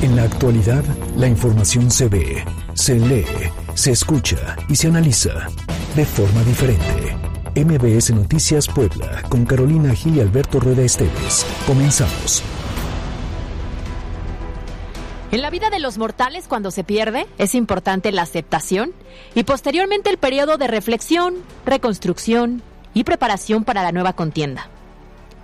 En la actualidad, la información se ve, se lee, se escucha y se analiza de forma diferente. MBS Noticias Puebla, con Carolina Gil y Alberto Rueda Esteves. Comenzamos. En la vida de los mortales, cuando se pierde, es importante la aceptación y posteriormente el periodo de reflexión, reconstrucción y preparación para la nueva contienda.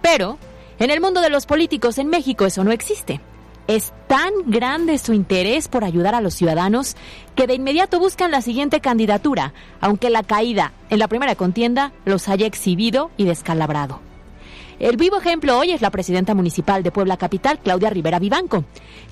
Pero, en el mundo de los políticos en México eso no existe. Es tan grande su interés por ayudar a los ciudadanos que de inmediato buscan la siguiente candidatura, aunque la caída en la primera contienda los haya exhibido y descalabrado. El vivo ejemplo hoy es la presidenta municipal de Puebla Capital, Claudia Rivera Vivanco,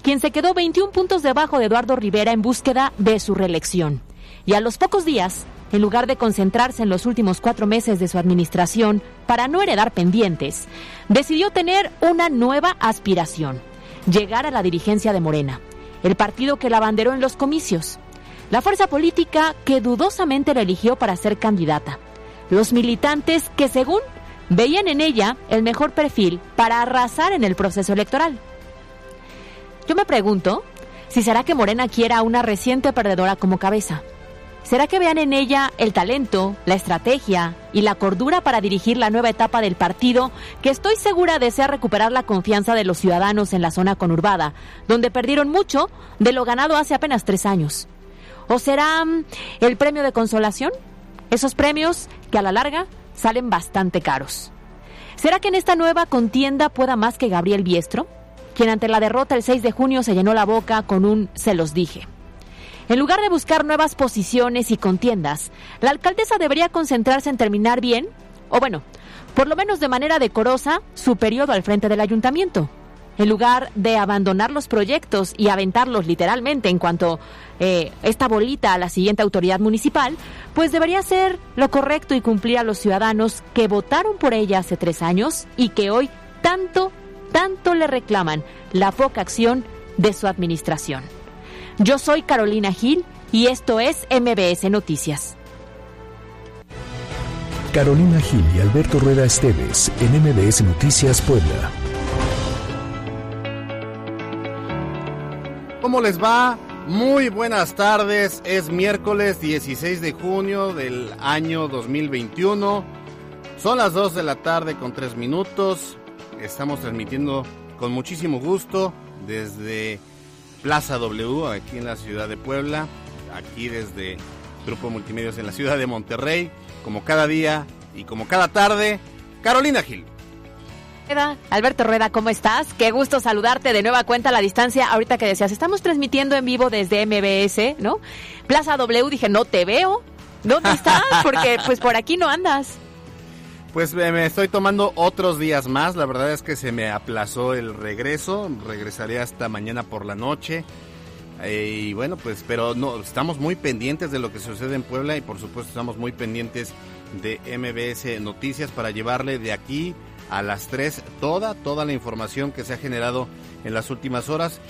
quien se quedó 21 puntos debajo de Eduardo Rivera en búsqueda de su reelección. Y a los pocos días, en lugar de concentrarse en los últimos cuatro meses de su administración para no heredar pendientes, decidió tener una nueva aspiración llegar a la dirigencia de Morena, el partido que la abanderó en los comicios, la fuerza política que dudosamente la eligió para ser candidata, los militantes que según veían en ella el mejor perfil para arrasar en el proceso electoral. Yo me pregunto si será que Morena quiera a una reciente perdedora como cabeza. ¿Será que vean en ella el talento, la estrategia y la cordura para dirigir la nueva etapa del partido que estoy segura desea recuperar la confianza de los ciudadanos en la zona conurbada, donde perdieron mucho de lo ganado hace apenas tres años? ¿O será mm, el premio de consolación? Esos premios que a la larga salen bastante caros. ¿Será que en esta nueva contienda pueda más que Gabriel Biestro, quien ante la derrota el 6 de junio se llenó la boca con un se los dije? En lugar de buscar nuevas posiciones y contiendas, la alcaldesa debería concentrarse en terminar bien, o bueno, por lo menos de manera decorosa, su periodo al frente del ayuntamiento. En lugar de abandonar los proyectos y aventarlos literalmente en cuanto eh, esta bolita a la siguiente autoridad municipal, pues debería hacer lo correcto y cumplir a los ciudadanos que votaron por ella hace tres años y que hoy tanto, tanto le reclaman la poca acción de su administración. Yo soy Carolina Gil y esto es MBS Noticias. Carolina Gil y Alberto Rueda Esteves en MBS Noticias Puebla. ¿Cómo les va? Muy buenas tardes. Es miércoles 16 de junio del año 2021. Son las 2 de la tarde con 3 minutos. Estamos transmitiendo con muchísimo gusto desde Plaza W, aquí en la ciudad de Puebla, aquí desde Grupo Multimedios en la ciudad de Monterrey, como cada día y como cada tarde, Carolina Gil. Alberto Rueda, ¿cómo estás? Qué gusto saludarte de nueva cuenta a la distancia. Ahorita que decías, estamos transmitiendo en vivo desde MBS, ¿no? Plaza W, dije, no te veo. ¿Dónde estás? Porque pues por aquí no andas. Pues me estoy tomando otros días más. La verdad es que se me aplazó el regreso. Regresaré hasta mañana por la noche. Eh, y bueno, pues, pero no, estamos muy pendientes de lo que sucede en Puebla y por supuesto estamos muy pendientes de MBS Noticias para llevarle de aquí a las 3 toda, toda la información que se ha generado en las últimas horas.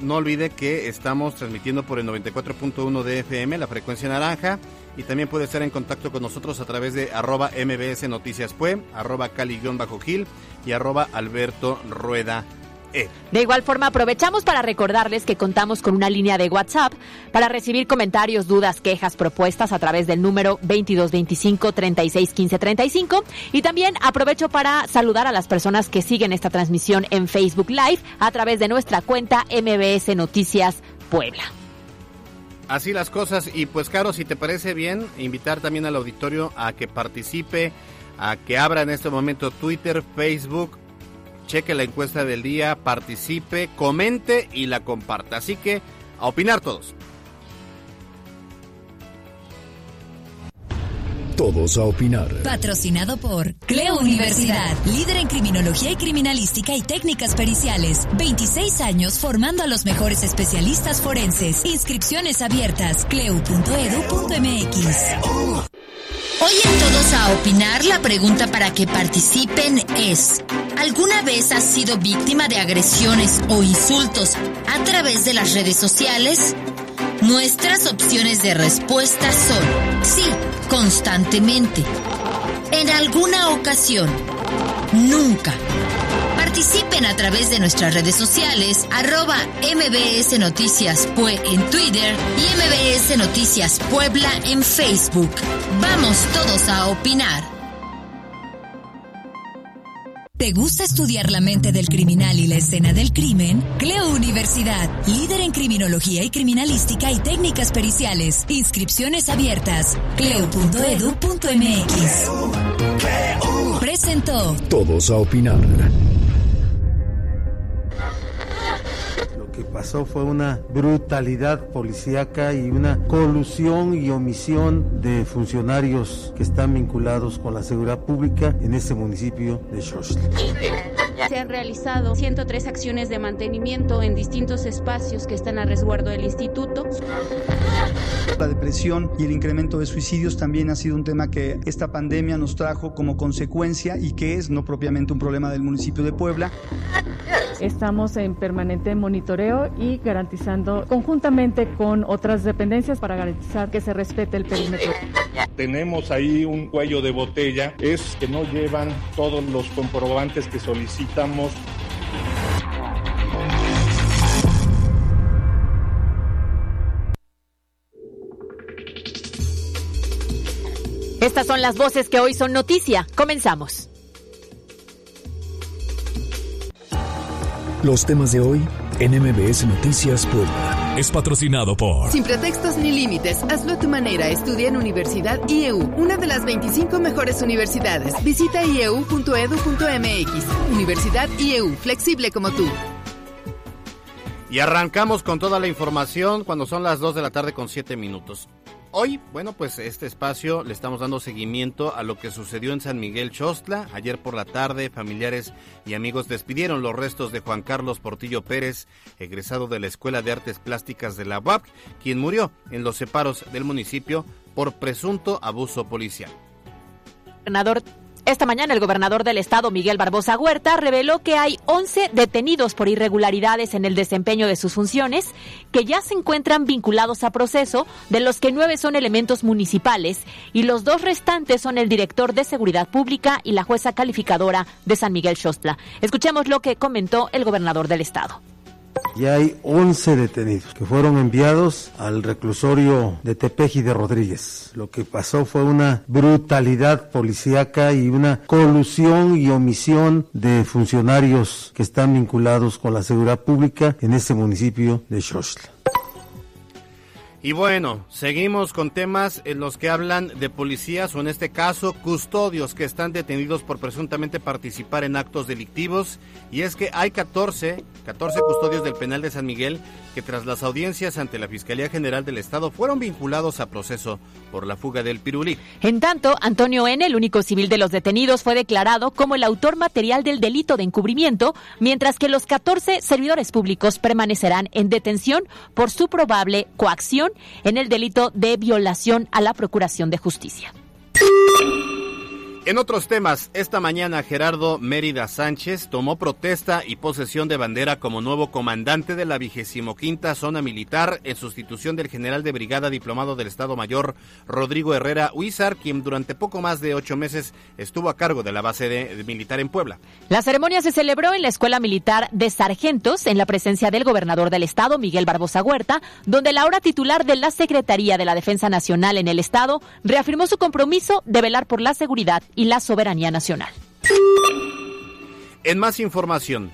No olvide que estamos transmitiendo por el 94.1 de FM, la frecuencia naranja y también puede estar en contacto con nosotros a través de arroba mbs noticias arroba cali-gil y arroba alberto rueda e. de igual forma, aprovechamos para recordarles que contamos con una línea de WhatsApp para recibir comentarios, dudas, quejas, propuestas a través del número 2225-361535. Y también aprovecho para saludar a las personas que siguen esta transmisión en Facebook Live a través de nuestra cuenta MBS Noticias Puebla. Así las cosas. Y pues, Caro, si te parece bien, invitar también al auditorio a que participe, a que abra en este momento Twitter, Facebook, cheque la encuesta del día, participe, comente y la comparta. Así que, a opinar todos. Todos a opinar. Patrocinado por Cleo Universidad, líder en criminología y criminalística y técnicas periciales. 26 años formando a los mejores especialistas forenses. Inscripciones abiertas. cleu.edu.mx. Hoy en Todos a opinar, la pregunta para que participen es, ¿alguna vez has sido víctima de agresiones o insultos a través de las redes sociales? Nuestras opciones de respuesta son sí, constantemente, en alguna ocasión, nunca Participen a través de nuestras redes sociales, arroba MBS Noticias Pue en Twitter y MBS Noticias Puebla en Facebook. Vamos todos a opinar. ¿Te gusta estudiar la mente del criminal y la escena del crimen? Cleo Universidad, líder en criminología y criminalística y técnicas periciales. Inscripciones abiertas. Cleo.edu.mx. Presentó. Todos a opinar. Pasó fue una brutalidad policíaca y una colusión y omisión de funcionarios que están vinculados con la seguridad pública en este municipio de Xochitl. Se han realizado 103 acciones de mantenimiento en distintos espacios que están a resguardo del instituto. La depresión y el incremento de suicidios también ha sido un tema que esta pandemia nos trajo como consecuencia y que es no propiamente un problema del municipio de Puebla. Estamos en permanente monitoreo y garantizando conjuntamente con otras dependencias para garantizar que se respete el perímetro. Tenemos ahí un cuello de botella, es que no llevan todos los comprobantes que solicitamos. Estas son las voces que hoy son noticia. Comenzamos. Los temas de hoy en MBS Noticias Puebla. Es patrocinado por... Sin pretextos ni límites, hazlo a tu manera. Estudia en Universidad IEU, una de las 25 mejores universidades. Visita ieu.edu.mx. Universidad IEU, flexible como tú. Y arrancamos con toda la información cuando son las 2 de la tarde con 7 minutos. Hoy, bueno, pues este espacio le estamos dando seguimiento a lo que sucedió en San Miguel Chostla. Ayer por la tarde, familiares y amigos despidieron los restos de Juan Carlos Portillo Pérez, egresado de la Escuela de Artes Plásticas de la UAP, quien murió en los separos del municipio por presunto abuso policial. Gobernador esta mañana el gobernador del estado, Miguel Barbosa Huerta, reveló que hay 11 detenidos por irregularidades en el desempeño de sus funciones que ya se encuentran vinculados a proceso, de los que nueve son elementos municipales y los dos restantes son el director de Seguridad Pública y la jueza calificadora de San Miguel Xostla. Escuchemos lo que comentó el gobernador del estado. Ya hay 11 detenidos que fueron enviados al reclusorio de Tepeji de Rodríguez. Lo que pasó fue una brutalidad policíaca y una colusión y omisión de funcionarios que están vinculados con la seguridad pública en este municipio de Xochitl. Y bueno, seguimos con temas en los que hablan de policías o en este caso custodios que están detenidos por presuntamente participar en actos delictivos. Y es que hay 14, 14 custodios del penal de San Miguel que tras las audiencias ante la Fiscalía General del Estado fueron vinculados a proceso por la fuga del pirulí. En tanto, Antonio N., el único civil de los detenidos, fue declarado como el autor material del delito de encubrimiento, mientras que los 14 servidores públicos permanecerán en detención por su probable coacción en el delito de violación a la Procuración de Justicia. En otros temas, esta mañana Gerardo Mérida Sánchez tomó protesta y posesión de bandera como nuevo comandante de la vigésimo quinta zona militar en sustitución del general de brigada diplomado del Estado Mayor Rodrigo Herrera Huizar, quien durante poco más de ocho meses estuvo a cargo de la base de, militar en Puebla. La ceremonia se celebró en la Escuela Militar de Sargentos en la presencia del gobernador del Estado, Miguel Barbosa Huerta, donde la ahora titular de la Secretaría de la Defensa Nacional en el Estado reafirmó su compromiso de velar por la seguridad y la soberanía nacional. En más información,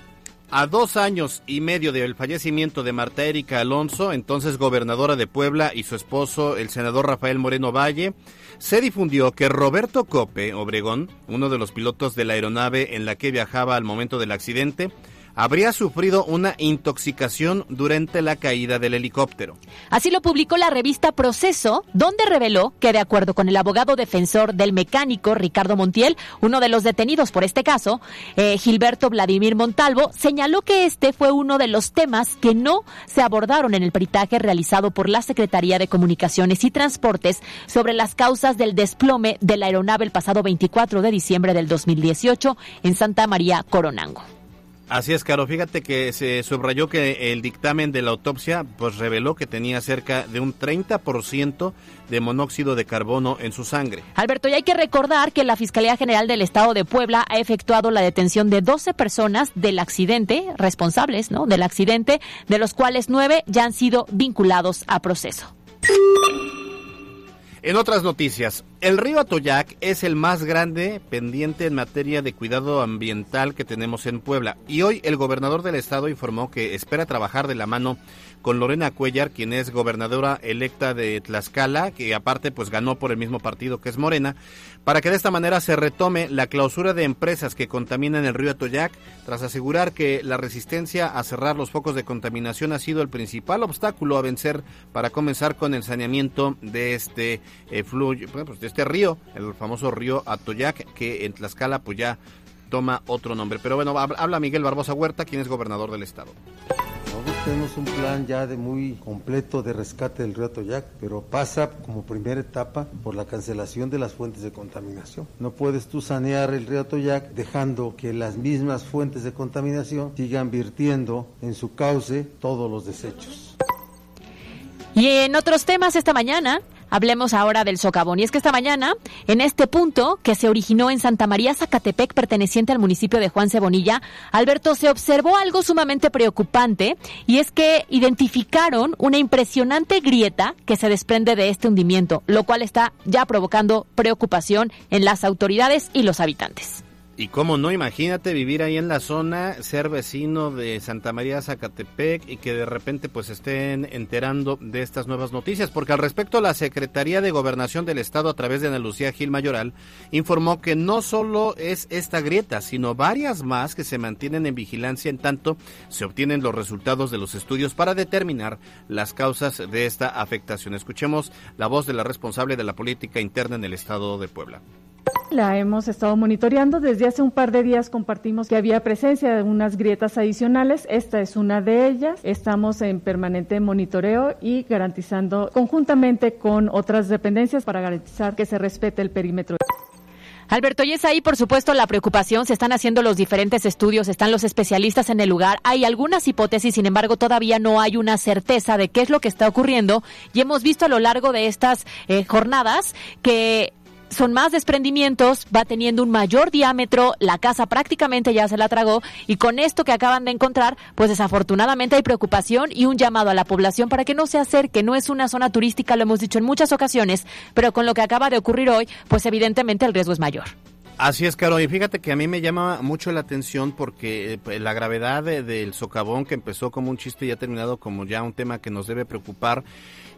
a dos años y medio del fallecimiento de Marta Erika Alonso, entonces gobernadora de Puebla, y su esposo, el senador Rafael Moreno Valle, se difundió que Roberto Cope Obregón, uno de los pilotos de la aeronave en la que viajaba al momento del accidente, habría sufrido una intoxicación durante la caída del helicóptero. Así lo publicó la revista Proceso, donde reveló que de acuerdo con el abogado defensor del mecánico Ricardo Montiel, uno de los detenidos por este caso, eh, Gilberto Vladimir Montalvo, señaló que este fue uno de los temas que no se abordaron en el peritaje realizado por la Secretaría de Comunicaciones y Transportes sobre las causas del desplome de la aeronave el pasado 24 de diciembre del 2018 en Santa María Coronango. Así es, Caro. Fíjate que se subrayó que el dictamen de la autopsia pues reveló que tenía cerca de un 30% de monóxido de carbono en su sangre. Alberto, y hay que recordar que la Fiscalía General del Estado de Puebla ha efectuado la detención de 12 personas del accidente, responsables, ¿no? Del accidente, de los cuales nueve ya han sido vinculados a proceso. En otras noticias, el río Atoyac es el más grande pendiente en materia de cuidado ambiental que tenemos en Puebla. Y hoy el gobernador del estado informó que espera trabajar de la mano con Lorena Cuellar, quien es gobernadora electa de Tlaxcala, que aparte pues ganó por el mismo partido que es Morena, para que de esta manera se retome la clausura de empresas que contaminan el río Atoyac, tras asegurar que la resistencia a cerrar los focos de contaminación ha sido el principal obstáculo a vencer para comenzar con el saneamiento de este eh, fluyo, pues, este río, el famoso río Atoyac, que en Tlaxcala pues ya toma otro nombre. Pero bueno, habla Miguel Barbosa Huerta, quien es gobernador del estado. Nosotros tenemos un plan ya de muy completo de rescate del río Atoyac, pero pasa como primera etapa por la cancelación de las fuentes de contaminación. No puedes tú sanear el río Atoyac dejando que las mismas fuentes de contaminación sigan virtiendo en su cauce todos los desechos. Y en otros temas esta mañana, Hablemos ahora del socavón. Y es que esta mañana, en este punto que se originó en Santa María Zacatepec, perteneciente al municipio de Juan Cebonilla, Alberto, se observó algo sumamente preocupante y es que identificaron una impresionante grieta que se desprende de este hundimiento, lo cual está ya provocando preocupación en las autoridades y los habitantes. Y cómo no, imagínate vivir ahí en la zona, ser vecino de Santa María Zacatepec y que de repente pues estén enterando de estas nuevas noticias, porque al respecto la Secretaría de Gobernación del Estado a través de Ana Lucía Gil Mayoral informó que no solo es esta grieta, sino varias más que se mantienen en vigilancia en tanto se obtienen los resultados de los estudios para determinar las causas de esta afectación. Escuchemos la voz de la responsable de la política interna en el Estado de Puebla. La hemos estado monitoreando. Desde hace un par de días compartimos que había presencia de unas grietas adicionales. Esta es una de ellas. Estamos en permanente monitoreo y garantizando conjuntamente con otras dependencias para garantizar que se respete el perímetro. Alberto, y es ahí, por supuesto, la preocupación. Se están haciendo los diferentes estudios, están los especialistas en el lugar. Hay algunas hipótesis, sin embargo, todavía no hay una certeza de qué es lo que está ocurriendo. Y hemos visto a lo largo de estas eh, jornadas que son más desprendimientos, va teniendo un mayor diámetro, la casa prácticamente ya se la tragó y con esto que acaban de encontrar, pues desafortunadamente hay preocupación y un llamado a la población para que no se acerque, no es una zona turística, lo hemos dicho en muchas ocasiones, pero con lo que acaba de ocurrir hoy, pues evidentemente el riesgo es mayor. Así es, Caro. Y fíjate que a mí me llama mucho la atención porque eh, la gravedad del socavón que empezó como un chiste y ha terminado como ya un tema que nos debe preocupar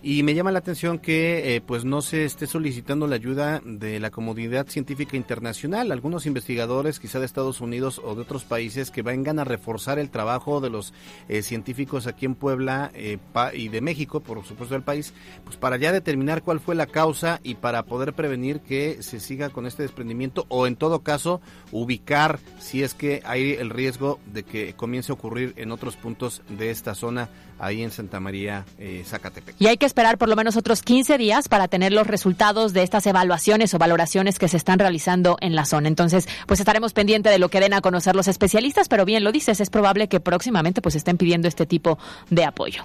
y me llama la atención que eh, pues no se esté solicitando la ayuda de la comunidad científica internacional, algunos investigadores quizá de Estados Unidos o de otros países que vengan a reforzar el trabajo de los eh, científicos aquí en Puebla eh, y de México, por supuesto del país, pues para ya determinar cuál fue la causa y para poder prevenir que se siga con este desprendimiento o en todo caso ubicar si es que hay el riesgo de que comience a ocurrir en otros puntos de esta zona ahí en Santa María, eh, Zacatepec. Y hay que esperar por lo menos otros 15 días para tener los resultados de estas evaluaciones o valoraciones que se están realizando en la zona. Entonces, pues estaremos pendientes de lo que den a conocer los especialistas, pero bien lo dices, es probable que próximamente pues estén pidiendo este tipo de apoyo.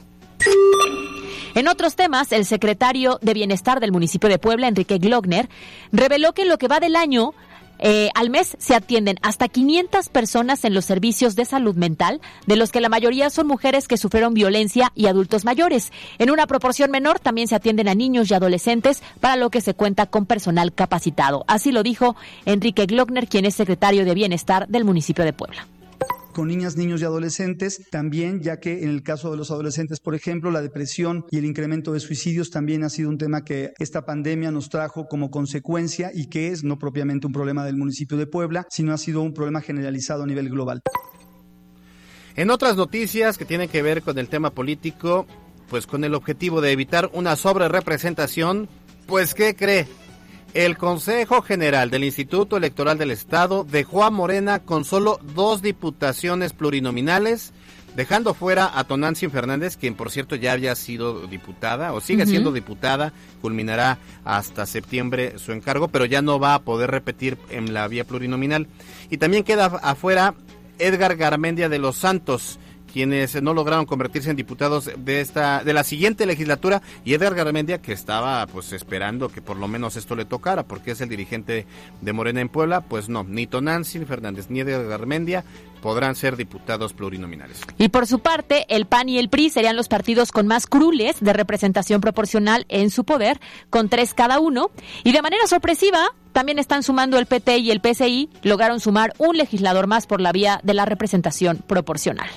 En otros temas, el secretario de Bienestar del municipio de Puebla, Enrique Glogner, reveló que en lo que va del año eh, al mes se atienden hasta 500 personas en los servicios de salud mental, de los que la mayoría son mujeres que sufrieron violencia y adultos mayores. En una proporción menor también se atienden a niños y adolescentes, para lo que se cuenta con personal capacitado. Así lo dijo Enrique Glockner, quien es secretario de Bienestar del municipio de Puebla con niñas, niños y adolescentes, también ya que en el caso de los adolescentes, por ejemplo, la depresión y el incremento de suicidios también ha sido un tema que esta pandemia nos trajo como consecuencia y que es no propiamente un problema del municipio de Puebla, sino ha sido un problema generalizado a nivel global. En otras noticias que tienen que ver con el tema político, pues con el objetivo de evitar una sobrerepresentación, pues ¿qué cree? El Consejo General del Instituto Electoral del Estado dejó a Morena con solo dos diputaciones plurinominales, dejando fuera a Tonantzin Fernández, quien por cierto ya había sido diputada o sigue siendo diputada, culminará hasta septiembre su encargo, pero ya no va a poder repetir en la vía plurinominal. Y también queda afuera Edgar Garmendia de los Santos quienes no lograron convertirse en diputados de esta de la siguiente legislatura y Edgar Garmendia que estaba pues esperando que por lo menos esto le tocara porque es el dirigente de Morena en Puebla, pues no, ni Tonantzin Fernández ni Edgar Garmendia podrán ser diputados plurinominales. Y por su parte, el PAN y el PRI serían los partidos con más crules de representación proporcional en su poder, con tres cada uno. Y de manera sorpresiva, también están sumando el PT y el PCI, lograron sumar un legislador más por la vía de la representación proporcional.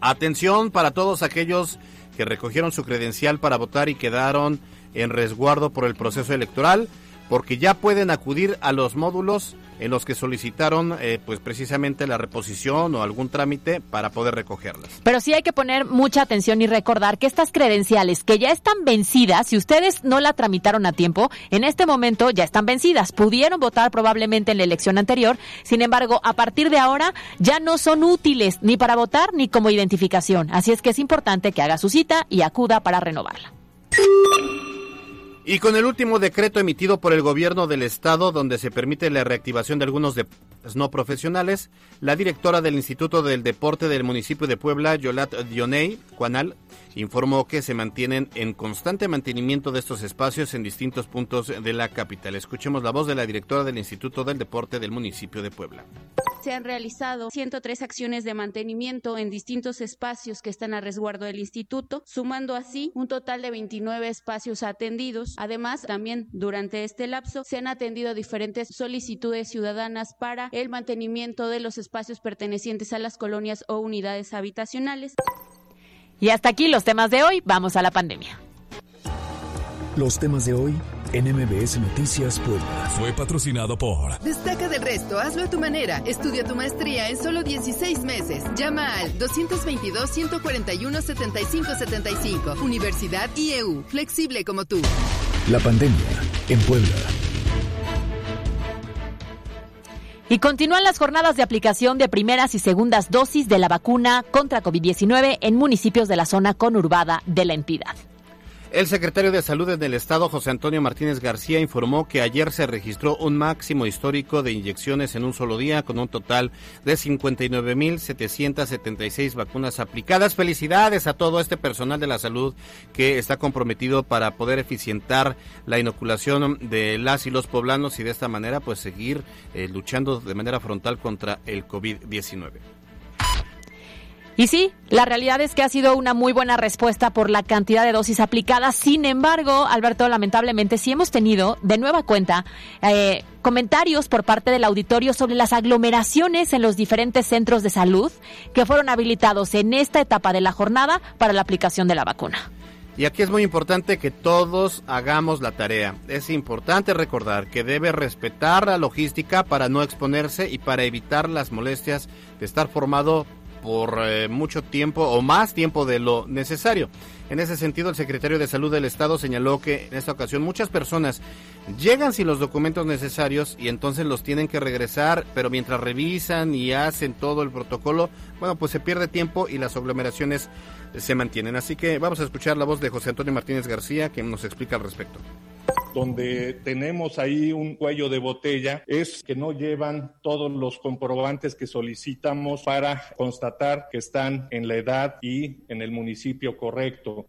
Atención para todos aquellos que recogieron su credencial para votar y quedaron en resguardo por el proceso electoral, porque ya pueden acudir a los módulos en los que solicitaron eh, pues precisamente la reposición o algún trámite para poder recogerlas. Pero sí hay que poner mucha atención y recordar que estas credenciales que ya están vencidas, si ustedes no la tramitaron a tiempo, en este momento ya están vencidas. Pudieron votar probablemente en la elección anterior, sin embargo, a partir de ahora ya no son útiles ni para votar ni como identificación. Así es que es importante que haga su cita y acuda para renovarla. Y con el último decreto emitido por el gobierno del estado, donde se permite la reactivación de algunos deportes no profesionales, la directora del Instituto del Deporte del municipio de Puebla, Yolat Dioney Cuanal, informó que se mantienen en constante mantenimiento de estos espacios en distintos puntos de la capital. Escuchemos la voz de la directora del Instituto del Deporte del municipio de Puebla. Se han realizado 103 acciones de mantenimiento en distintos espacios que están a resguardo del instituto, sumando así un total de 29 espacios atendidos. Además, también durante este lapso se han atendido diferentes solicitudes ciudadanas para el mantenimiento de los espacios pertenecientes a las colonias o unidades habitacionales. Y hasta aquí los temas de hoy. Vamos a la pandemia. Los temas de hoy en MBS Noticias Puebla. Fue patrocinado por. Destaca del resto, hazlo a tu manera. Estudia tu maestría en solo 16 meses. Llama al 222-141-7575. Universidad IEU. Flexible como tú. La pandemia en Puebla. Y continúan las jornadas de aplicación de primeras y segundas dosis de la vacuna contra COVID-19 en municipios de la zona conurbada de la entidad. El secretario de Salud en el Estado, José Antonio Martínez García, informó que ayer se registró un máximo histórico de inyecciones en un solo día, con un total de 59.776 vacunas aplicadas. Felicidades a todo este personal de la salud que está comprometido para poder eficientar la inoculación de las y los poblanos y de esta manera pues seguir eh, luchando de manera frontal contra el COVID-19. Y sí, la realidad es que ha sido una muy buena respuesta por la cantidad de dosis aplicadas. Sin embargo, Alberto, lamentablemente sí hemos tenido de nueva cuenta eh, comentarios por parte del auditorio sobre las aglomeraciones en los diferentes centros de salud que fueron habilitados en esta etapa de la jornada para la aplicación de la vacuna. Y aquí es muy importante que todos hagamos la tarea. Es importante recordar que debe respetar la logística para no exponerse y para evitar las molestias de estar formado por eh, mucho tiempo o más tiempo de lo necesario. En ese sentido, el secretario de Salud del Estado señaló que en esta ocasión muchas personas llegan sin los documentos necesarios y entonces los tienen que regresar, pero mientras revisan y hacen todo el protocolo, bueno, pues se pierde tiempo y las aglomeraciones se mantienen. Así que vamos a escuchar la voz de José Antonio Martínez García, que nos explica al respecto donde tenemos ahí un cuello de botella es que no llevan todos los comprobantes que solicitamos para constatar que están en la edad y en el municipio correcto.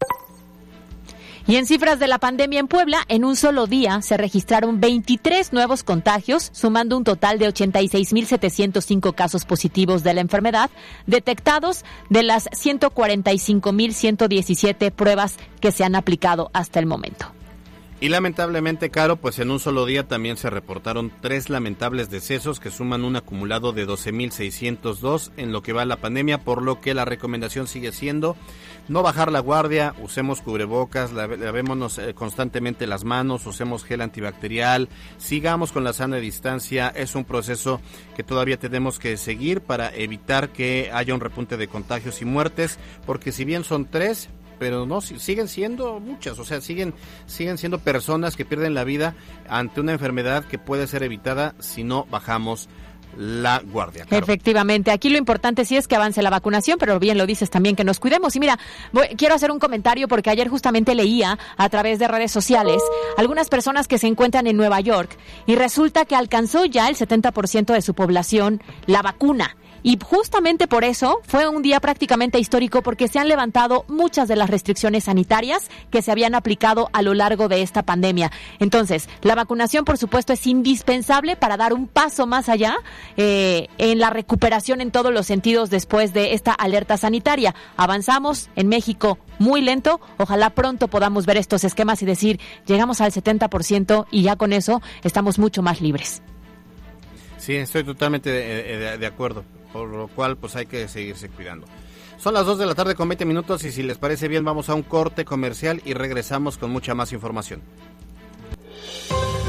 Y en cifras de la pandemia en Puebla, en un solo día se registraron 23 nuevos contagios, sumando un total de 86.705 casos positivos de la enfermedad, detectados de las 145.117 pruebas que se han aplicado hasta el momento. Y lamentablemente, Caro, pues en un solo día también se reportaron tres lamentables decesos que suman un acumulado de 12.602 en lo que va la pandemia, por lo que la recomendación sigue siendo no bajar la guardia, usemos cubrebocas, lavémonos eh, constantemente las manos, usemos gel antibacterial, sigamos con la sana distancia, es un proceso que todavía tenemos que seguir para evitar que haya un repunte de contagios y muertes, porque si bien son tres, pero no siguen siendo muchas, o sea, siguen siguen siendo personas que pierden la vida ante una enfermedad que puede ser evitada si no bajamos la guardia. Efectivamente, aquí lo importante sí es que avance la vacunación, pero bien lo dices también que nos cuidemos. Y mira, quiero hacer un comentario porque ayer justamente leía a través de redes sociales algunas personas que se encuentran en Nueva York y resulta que alcanzó ya el 70% de su población la vacuna. Y justamente por eso fue un día prácticamente histórico porque se han levantado muchas de las restricciones sanitarias que se habían aplicado a lo largo de esta pandemia. Entonces, la vacunación, por supuesto, es indispensable para dar un paso más allá eh, en la recuperación en todos los sentidos después de esta alerta sanitaria. Avanzamos en México muy lento. Ojalá pronto podamos ver estos esquemas y decir, llegamos al 70% y ya con eso estamos mucho más libres. Sí, estoy totalmente de, de acuerdo por lo cual pues hay que seguirse cuidando. Son las 2 de la tarde con 20 minutos y si les parece bien vamos a un corte comercial y regresamos con mucha más información.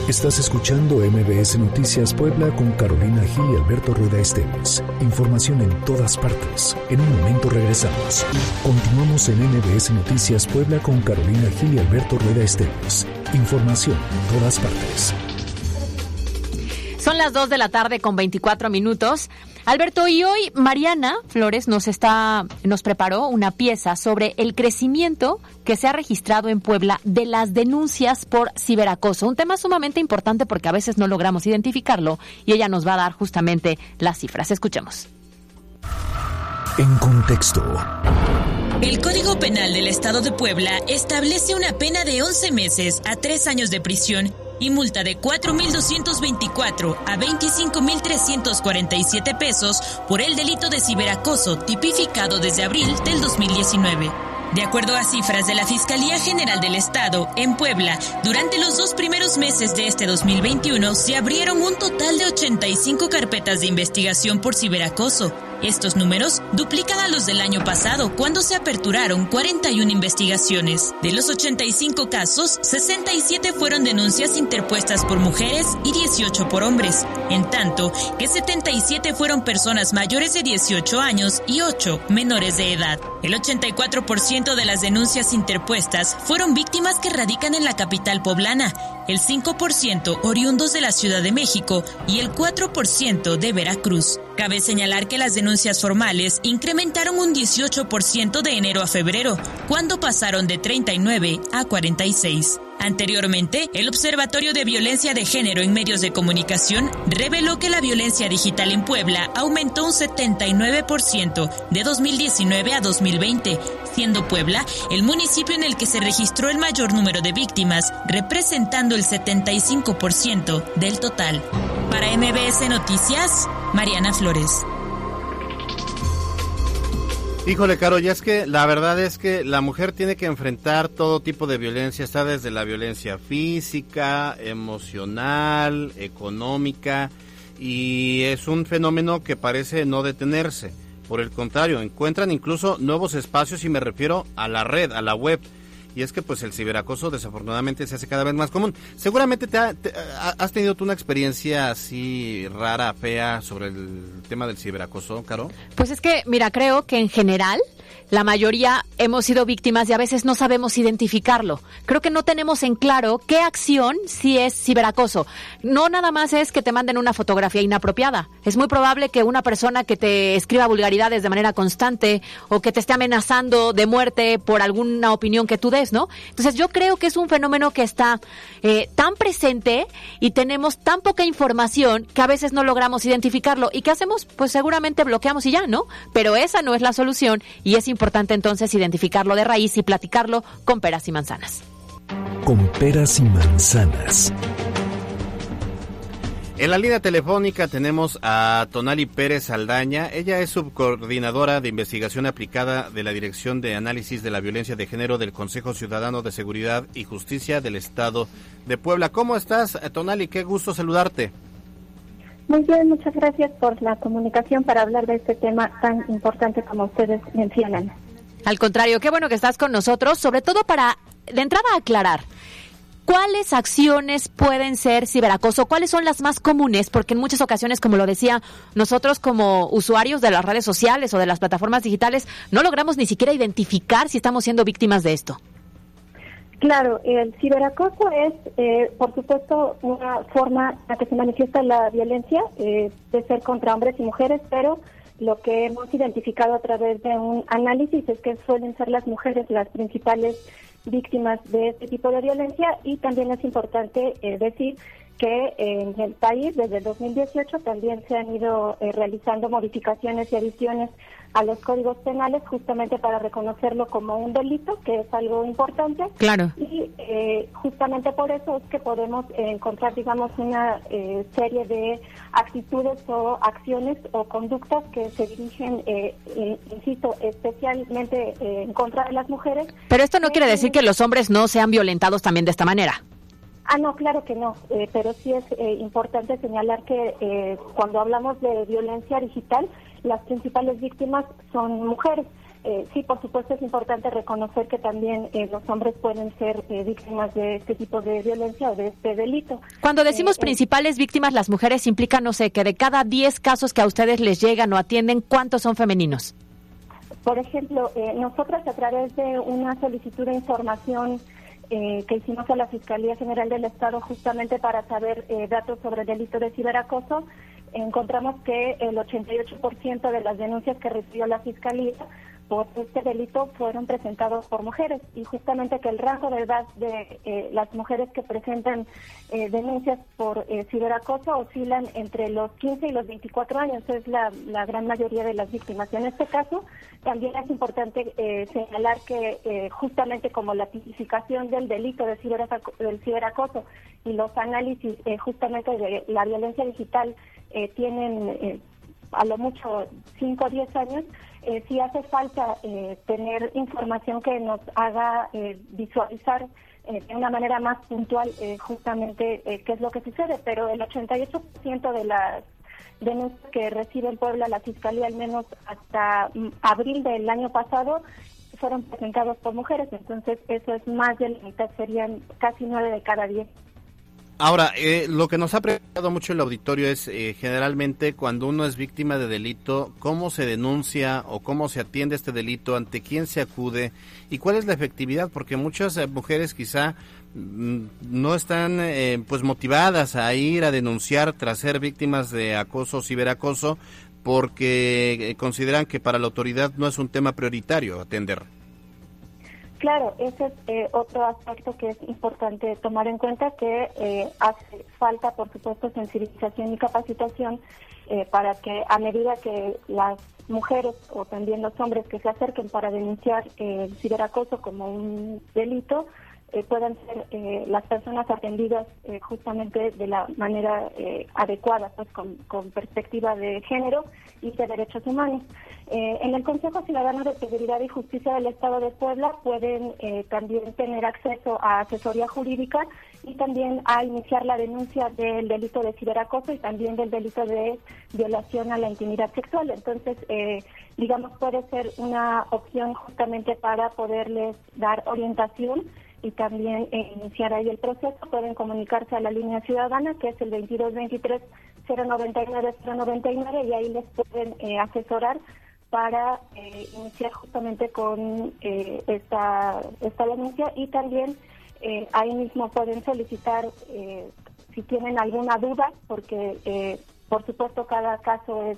Estás escuchando MBS Noticias Puebla con Carolina Gil y Alberto Rueda Esteves. Información en todas partes. En un momento regresamos. Continuamos en MBS Noticias Puebla con Carolina Gil y Alberto Rueda Esteves. Información en todas partes. Son las 2 de la tarde con 24 minutos. Alberto, y hoy Mariana Flores nos está, nos preparó una pieza sobre el crecimiento que se ha registrado en Puebla de las denuncias por ciberacoso. Un tema sumamente importante porque a veces no logramos identificarlo y ella nos va a dar justamente las cifras. Escuchemos. En contexto. El Código Penal del Estado de Puebla establece una pena de 11 meses a 3 años de prisión y multa de 4.224 a 25.347 pesos por el delito de ciberacoso tipificado desde abril del 2019. De acuerdo a cifras de la Fiscalía General del Estado, en Puebla, durante los dos primeros meses de este 2021 se abrieron un total de 85 carpetas de investigación por ciberacoso, estos números duplican a los del año pasado, cuando se aperturaron 41 investigaciones. De los 85 casos, 67 fueron denuncias interpuestas por mujeres y 18 por hombres, en tanto que 77 fueron personas mayores de 18 años y 8 menores de edad. El 84% de las denuncias interpuestas fueron víctimas que radican en la capital poblana, el 5% oriundos de la Ciudad de México y el 4% de Veracruz. Cabe señalar que las denuncias formales incrementaron un 18% de enero a febrero, cuando pasaron de 39 a 46. Anteriormente, el Observatorio de Violencia de Género en Medios de Comunicación reveló que la violencia digital en Puebla aumentó un 79% de 2019 a 2020, siendo Puebla el municipio en el que se registró el mayor número de víctimas, representando el 75% del total. Para MBS Noticias, Mariana Flores. Híjole, Caro, ya es que la verdad es que la mujer tiene que enfrentar todo tipo de violencia, está desde la violencia física, emocional, económica, y es un fenómeno que parece no detenerse. Por el contrario, encuentran incluso nuevos espacios y me refiero a la red, a la web y es que pues el ciberacoso desafortunadamente se hace cada vez más común. Seguramente te, has tenido tú una experiencia así rara, fea sobre el tema del ciberacoso, Caro. Pues es que, mira, creo que en general la mayoría hemos sido víctimas y a veces no sabemos identificarlo. Creo que no tenemos en claro qué acción si es ciberacoso. No nada más es que te manden una fotografía inapropiada. Es muy probable que una persona que te escriba vulgaridades de manera constante o que te esté amenazando de muerte por alguna opinión que tú des, ¿no? Entonces yo creo que es un fenómeno que está eh, tan presente y tenemos tan poca información que a veces no logramos identificarlo. ¿Y qué hacemos? Pues seguramente bloqueamos y ya, ¿no? Pero esa no es la solución y es importante entonces identificarlo de raíz y platicarlo con peras y manzanas. Con peras y manzanas. En la línea telefónica tenemos a Tonali Pérez Aldaña. Ella es subcoordinadora de investigación aplicada de la Dirección de Análisis de la Violencia de Género del Consejo Ciudadano de Seguridad y Justicia del Estado de Puebla. ¿Cómo estás, Tonali? Qué gusto saludarte. Muy bien, muchas gracias por la comunicación para hablar de este tema tan importante como ustedes mencionan. Al contrario, qué bueno que estás con nosotros, sobre todo para de entrada aclarar. ¿Cuáles acciones pueden ser ciberacoso? ¿Cuáles son las más comunes? Porque en muchas ocasiones, como lo decía, nosotros como usuarios de las redes sociales o de las plataformas digitales no logramos ni siquiera identificar si estamos siendo víctimas de esto. Claro, el ciberacoso es, eh, por supuesto, una forma en la que se manifiesta la violencia, eh, de ser contra hombres y mujeres, pero lo que hemos identificado a través de un análisis es que suelen ser las mujeres las principales víctimas de este tipo de violencia y también es importante eh, decir que en el país desde el 2018 también se han ido eh, realizando modificaciones y adiciones a los códigos penales justamente para reconocerlo como un delito, que es algo importante. Claro. Y eh, justamente por eso es que podemos encontrar, digamos, una eh, serie de actitudes o acciones o conductas que se dirigen, insisto, especialmente en contra de las mujeres. Pero esto no quiere decir que los hombres no sean violentados también de esta manera. Ah, no, claro que no, eh, pero sí es eh, importante señalar que eh, cuando hablamos de violencia digital, las principales víctimas son mujeres. sí, por supuesto es importante reconocer que también los hombres pueden ser víctimas de este tipo de violencia o de este delito. Cuando decimos principales víctimas, las mujeres implican, no sé, que de cada 10 casos que a ustedes les llegan o atienden, ¿cuántos son femeninos? Por ejemplo, nosotras a través de una solicitud de información eh, que hicimos a la Fiscalía General del Estado justamente para saber eh, datos sobre el delito de ciberacoso, encontramos que el 88% de las denuncias que recibió la Fiscalía por este delito fueron presentados por mujeres y justamente que el rango de edad de eh, las mujeres que presentan eh, denuncias por eh, ciberacoso oscilan entre los 15 y los 24 años, es la, la gran mayoría de las víctimas. En este caso también es importante señalar que justamente como la tipificación del delito de del ciberacoso y los análisis justamente de la violencia digital tienen a lo mucho 5 o 10 años, eh, sí hace falta eh, tener información que nos haga eh, visualizar eh, de una manera más puntual justamente qué es lo que sucede, pero el 88% de las denuncias que recibe el pueblo la Fiscalía, al menos hasta mm, abril del año pasado, fueron presentados por mujeres, entonces eso es más de la mitad, serían casi nueve de cada diez. Ahora, eh, lo que nos ha preguntado mucho el auditorio es eh, generalmente cuando uno es víctima de delito, cómo se denuncia o cómo se atiende este delito, ante quién se acude y cuál es la efectividad, porque muchas eh, mujeres quizá mm, no están pues motivadas a ir a denunciar tras ser víctimas de acoso o ciberacoso porque consideran que para la autoridad no es un tema prioritario atender. Claro, ese es eh, otro aspecto que es importante tomar en cuenta, que eh, hace falta, por supuesto, sensibilización y capacitación eh, para que a medida que las mujeres o también los hombres que se acerquen para denunciar el ciberacoso como un delito, puedan ser las personas atendidas justamente de la manera adecuada, pues con, con perspectiva de género y de derechos humanos. Eh, en el Consejo Ciudadano de Seguridad y Justicia del Estado de Puebla pueden eh, también tener acceso a asesoría jurídica y también a iniciar la denuncia del delito de ciberacoso y también del delito de violación a la intimidad sexual. Entonces, eh, digamos, puede ser una opción justamente para poderles dar orientación y también iniciar ahí el proceso. Pueden comunicarse a la línea ciudadana, que es el 2223 099 099 y ahí les pueden asesorar para eh, iniciar justamente con eh, esta, esta denuncia y también eh, ahí mismo pueden solicitar si tienen alguna duda, porque por supuesto cada caso es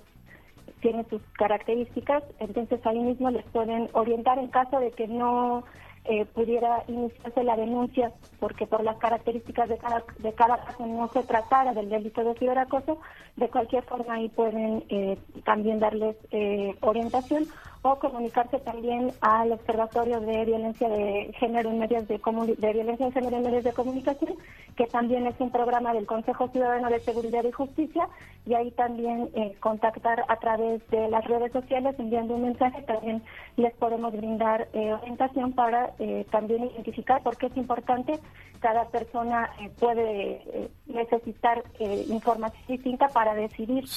tiene sus características, entonces ahí mismo les pueden orientar en caso de que no eh, pudiera iniciarse la denuncia porque por las características de cada, de cada caso no se tratara del delito de ciberacoso, de cualquier forma ahí pueden eh, también darles eh, orientación o comunicarse también al Observatorio de Violencia de Género en Medios de, de Violencia de Género en Medios de Comunicación, que también es un programa del Consejo Ciudadano de Seguridad y Justicia, y ahí también eh, contactar a través de las redes sociales enviando un mensaje, también les podemos brindar eh, orientación para eh, también identificar por qué es importante, cada persona puede necesitar información distinta para decidir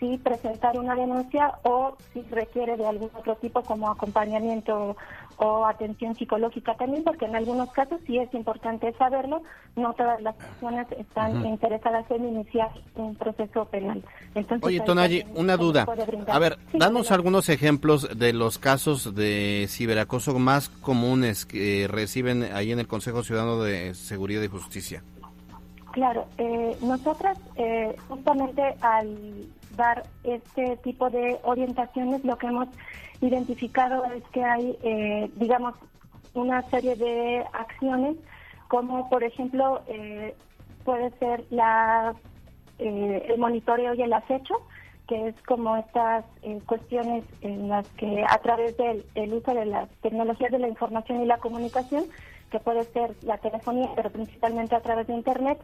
si presentar una denuncia o si requiere de algún otro tipo como acompañamiento o atención psicológica también, porque en algunos casos sí es importante saberlo, no todas las personas están interesadas en iniciar un proceso penal. Entonces, Oye, Tonayi, una duda. A ver, danos algunos ejemplos de los casos de ciberacoso más comunes que reciben ahí en el Consejo Ciudadano de Seguridad y Justicia. Claro, eh, nosotras eh, justamente al este tipo de orientaciones. Lo que hemos identificado es que hay, eh, digamos, una serie de acciones, como por ejemplo eh, puede ser la eh, el monitoreo y el acecho, que es como estas cuestiones en las que a través del uso de las tecnologías de la información y la comunicación, que puede ser la telefonía, pero principalmente a través de Internet,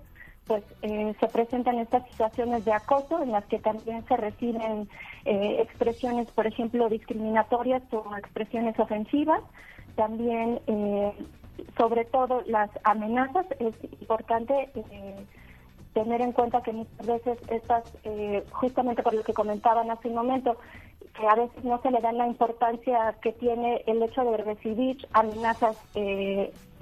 pues eh, se presentan estas situaciones de acoso en las que también se reciben eh, expresiones, por ejemplo, discriminatorias o expresiones ofensivas. También, eh, sobre todo, las amenazas. Es importante tener en cuenta que muchas veces estas, justamente por lo que comentaban hace un momento, que a veces no se le da la importancia que tiene el hecho de recibir amenazas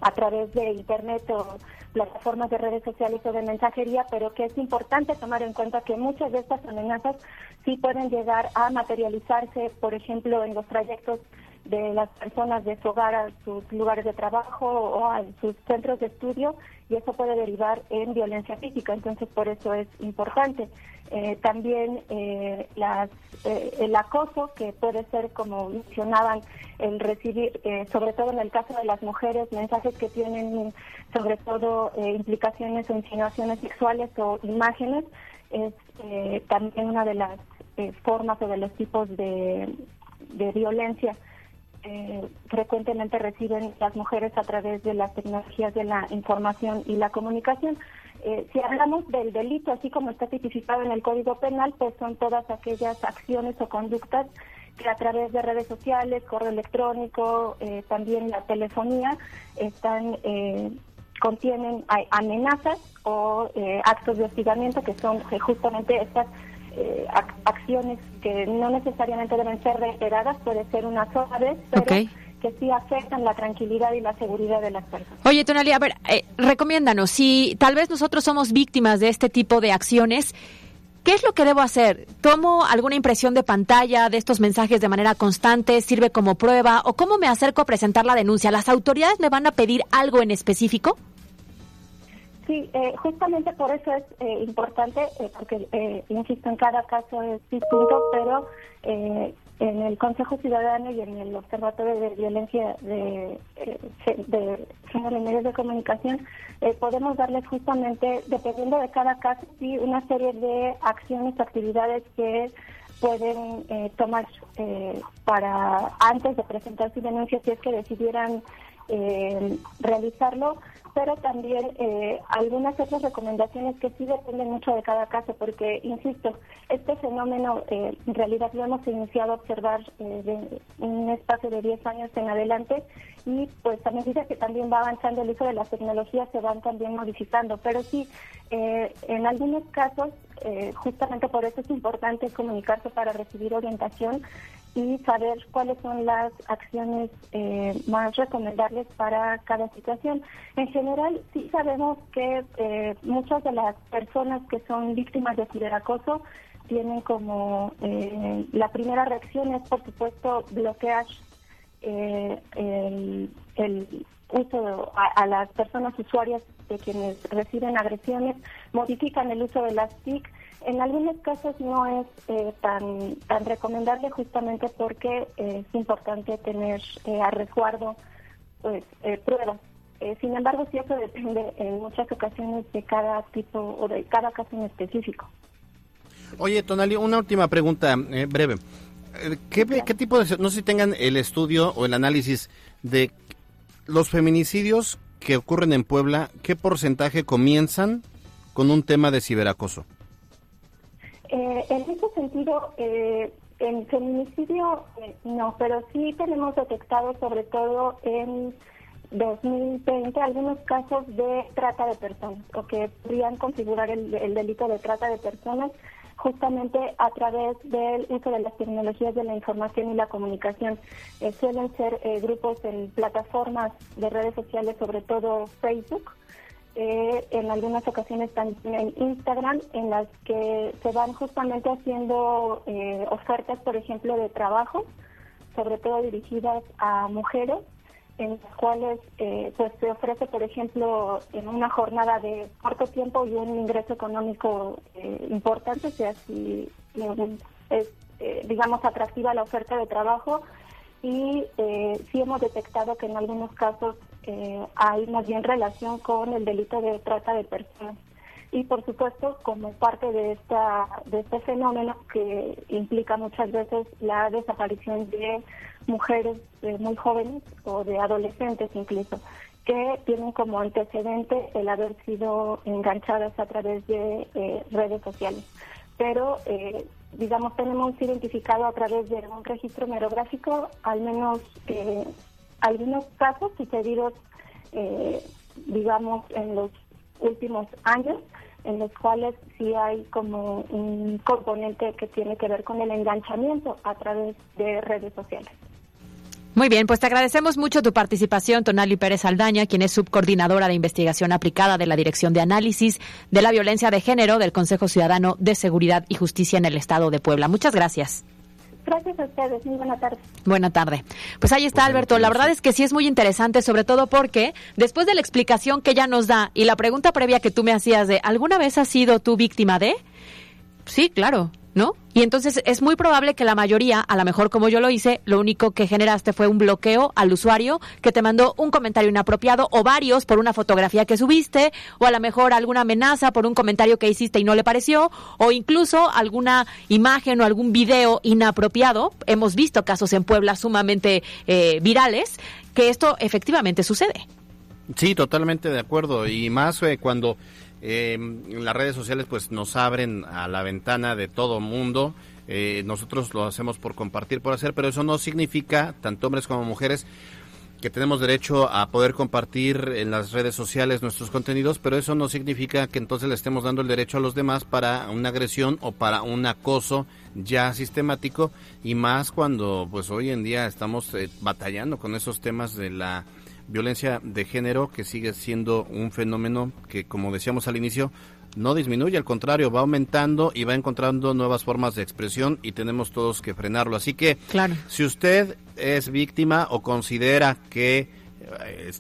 a través de Internet o plataformas de redes sociales o de mensajería, pero que es importante tomar en cuenta que muchas de estas amenazas sí pueden llegar a materializarse, por ejemplo, en los trayectos de las personas de su hogar a sus lugares de trabajo o a sus centros de estudio y eso puede derivar en violencia física. Entonces, por eso es importante. Eh, también eh, las, eh, el acoso, que puede ser, como mencionaban, el recibir, sobre todo en el caso de las mujeres, mensajes que tienen sobre todo implicaciones o insinuaciones sexuales o imágenes, es también una de las formas o de los tipos de violencia eh, frecuentemente reciben las mujeres a través de las tecnologías de la información y la comunicación. Eh, si hablamos del delito, así como está tipificado en el Código Penal, pues son todas aquellas acciones o conductas que a través de redes sociales, correo electrónico, eh, también la telefonía, están contienen amenazas o actos de hostigamiento que son justamente estas eh, acciones que no necesariamente deben ser reiteradas, puede ser una sola vez, pero que sí afectan la tranquilidad y la seguridad de las personas. Oye, Tonali, a ver, eh, recomiéndanos, si tal vez nosotros somos víctimas de este tipo de acciones, ¿Qué es lo que debo hacer? ¿Tomo alguna impresión de pantalla de estos mensajes de manera constante? ¿Sirve como prueba? ¿O cómo me acerco a presentar la denuncia? ¿Las autoridades me van a pedir algo en específico? Sí, eh, justamente por eso es eh, importante, eh, porque, insisto, en cada caso es distinto, pero en el Consejo Ciudadano y en el Observatorio de Violencia de, de Género y Medios de Comunicación, podemos darles justamente, dependiendo de cada caso, sí, una serie de acciones, actividades que pueden tomar para antes de presentar su denuncia si es que decidieran realizarlo pero también eh, algunas otras recomendaciones que sí dependen mucho de cada caso, porque, insisto, este fenómeno eh, en realidad lo hemos iniciado a observar eh, de un espacio de 10 años en adelante y pues a medida que también va avanzando el uso de las tecnologías se van también modificando, pero sí, en algunos casos, justamente por eso es importante comunicarse para recibir orientación y saber cuáles son las acciones eh, más recomendables para cada situación. En general, sí sabemos que eh, muchas de las personas que son víctimas de ciberacoso tienen como eh, la primera reacción es, por supuesto, bloquear el, uso a, las personas usuarias de quienes reciben agresiones, modifican el uso de las TIC en algunos casos no es eh, tan, tan recomendable justamente porque eh, es importante tener eh, a resguardo pues, pruebas. sin embargo, sí eso depende en muchas ocasiones de cada tipo o de cada caso en específico. Oye, Tonali, una última pregunta breve. ¿Qué, ¿Qué tipo de... no sé si tengan el estudio o el análisis de los feminicidios que ocurren en Puebla, ¿qué porcentaje comienzan con un tema de ciberacoso? Eh, en ese sentido, eh, en feminicidio eh, no, pero sí tenemos detectado sobre todo en 2020 algunos casos de trata de personas o que podrían configurar el, delito de trata de personas justamente a través del uso de las tecnologías de la información y la comunicación. Eh, suelen ser eh, grupos en plataformas de redes sociales, sobre todo Facebook, eh, en algunas ocasiones también en Instagram, en las que se van justamente haciendo ofertas, por ejemplo, de trabajo, sobre todo dirigidas a mujeres en las cuales eh, pues se ofrece, por ejemplo, en una jornada de corto tiempo y un ingreso económico eh, importante, si así es, eh, digamos, atractiva la oferta de trabajo. Y sí hemos detectado que en algunos casos hay más bien relación con el delito de trata de personas y por supuesto como parte de esta de este fenómeno que implica muchas veces la desaparición de mujeres muy jóvenes o de adolescentes incluso que tienen como antecedente el haber sido enganchadas a través de eh, redes sociales. Pero eh, digamos tenemos identificado a través de un registro merográfico al menos eh, algunos casos sucedidos digamos en los últimos años en los cuales sí hay como un componente que tiene que ver con el enganchamiento a través de redes sociales. Muy bien, pues te agradecemos mucho tu participación, Tonali Pérez Aldaña, quien es subcoordinadora de investigación aplicada de la Dirección de Análisis de la Violencia de Género del Consejo Ciudadano de Seguridad y Justicia en el Estado de Puebla. Muchas gracias. Gracias a ustedes. Muy buena tarde. Buena tarde. Pues ahí está, Alberto. La verdad es que sí es muy interesante, sobre todo porque después de la explicación que ella nos da y la pregunta previa que tú me hacías de ¿alguna vez has sido tú víctima de? Sí, claro. ¿No? Y entonces es muy probable que la mayoría, a lo mejor como yo lo hice, lo único que generaste fue un bloqueo al usuario que te mandó un comentario inapropiado o varios por una fotografía que subiste o a lo mejor alguna amenaza por un comentario que hiciste y no le pareció o incluso alguna imagen o algún video inapropiado. Hemos visto casos en Puebla sumamente eh, virales que esto efectivamente sucede. Sí, totalmente de acuerdo y más eh, cuando eh, las redes sociales pues nos abren a la ventana de todo mundo. Eh, nosotros lo hacemos por compartir, por hacer, pero eso no significa, tanto hombres como mujeres, que tenemos derecho a poder compartir en las redes sociales nuestros contenidos, pero eso no significa que entonces le estemos dando el derecho a los demás para una agresión o para un acoso ya sistemático y más cuando pues hoy en día estamos eh, batallando con esos temas de la violencia de género que sigue siendo un fenómeno que, como decíamos al inicio, no disminuye, al contrario, va aumentando y va encontrando nuevas formas de expresión y tenemos todos que frenarlo. Así que, claro. si usted es víctima o considera que eh,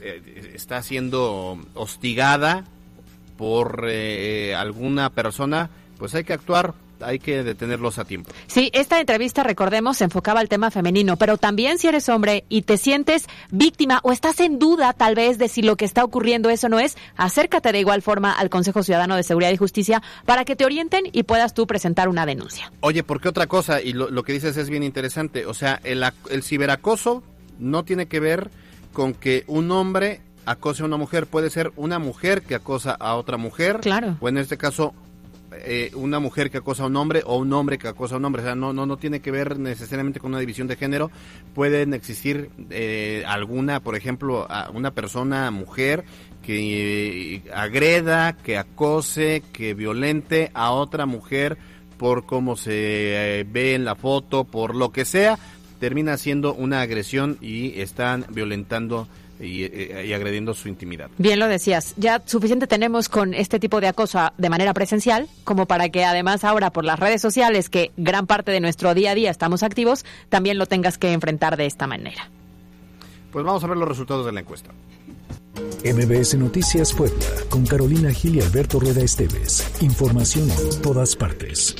eh, está siendo hostigada por eh, alguna persona, pues hay que actuar hay que detenerlos a tiempo. Sí, esta entrevista, recordemos, se enfocaba al tema femenino, pero también si eres hombre y te sientes víctima o estás en duda tal vez de si lo que está ocurriendo eso no es, acércate de igual forma al Consejo Ciudadano de Seguridad y Justicia para que te orienten y puedas tú presentar una denuncia. Oye, ¿por qué otra cosa? Y lo, que dices es bien interesante. O sea, el, el ciberacoso no tiene que ver con que un hombre acose a una mujer, puede ser una mujer que acosa a otra mujer. Claro. O en este caso, eh, una mujer que acosa a un hombre o un hombre que acosa a un hombre. O sea, no, no, no tiene que ver necesariamente con una división de género. Pueden existir eh, alguna, por ejemplo, una persona, mujer, que eh, agreda, que acose, que violente a otra mujer por cómo se ve en la foto, por lo que sea, termina siendo una agresión y están violentando eh, y, agrediendo su intimidad. Bien lo decías, ya suficiente tenemos con este tipo de acoso de manera presencial como para que además ahora por las redes sociales, que gran parte de nuestro día a día estamos activos, también lo tengas que enfrentar de esta manera. Pues vamos a ver los resultados de la encuesta. MBS Noticias Puebla, con Carolina Gil y Alberto Rueda Esteves. Información en todas partes.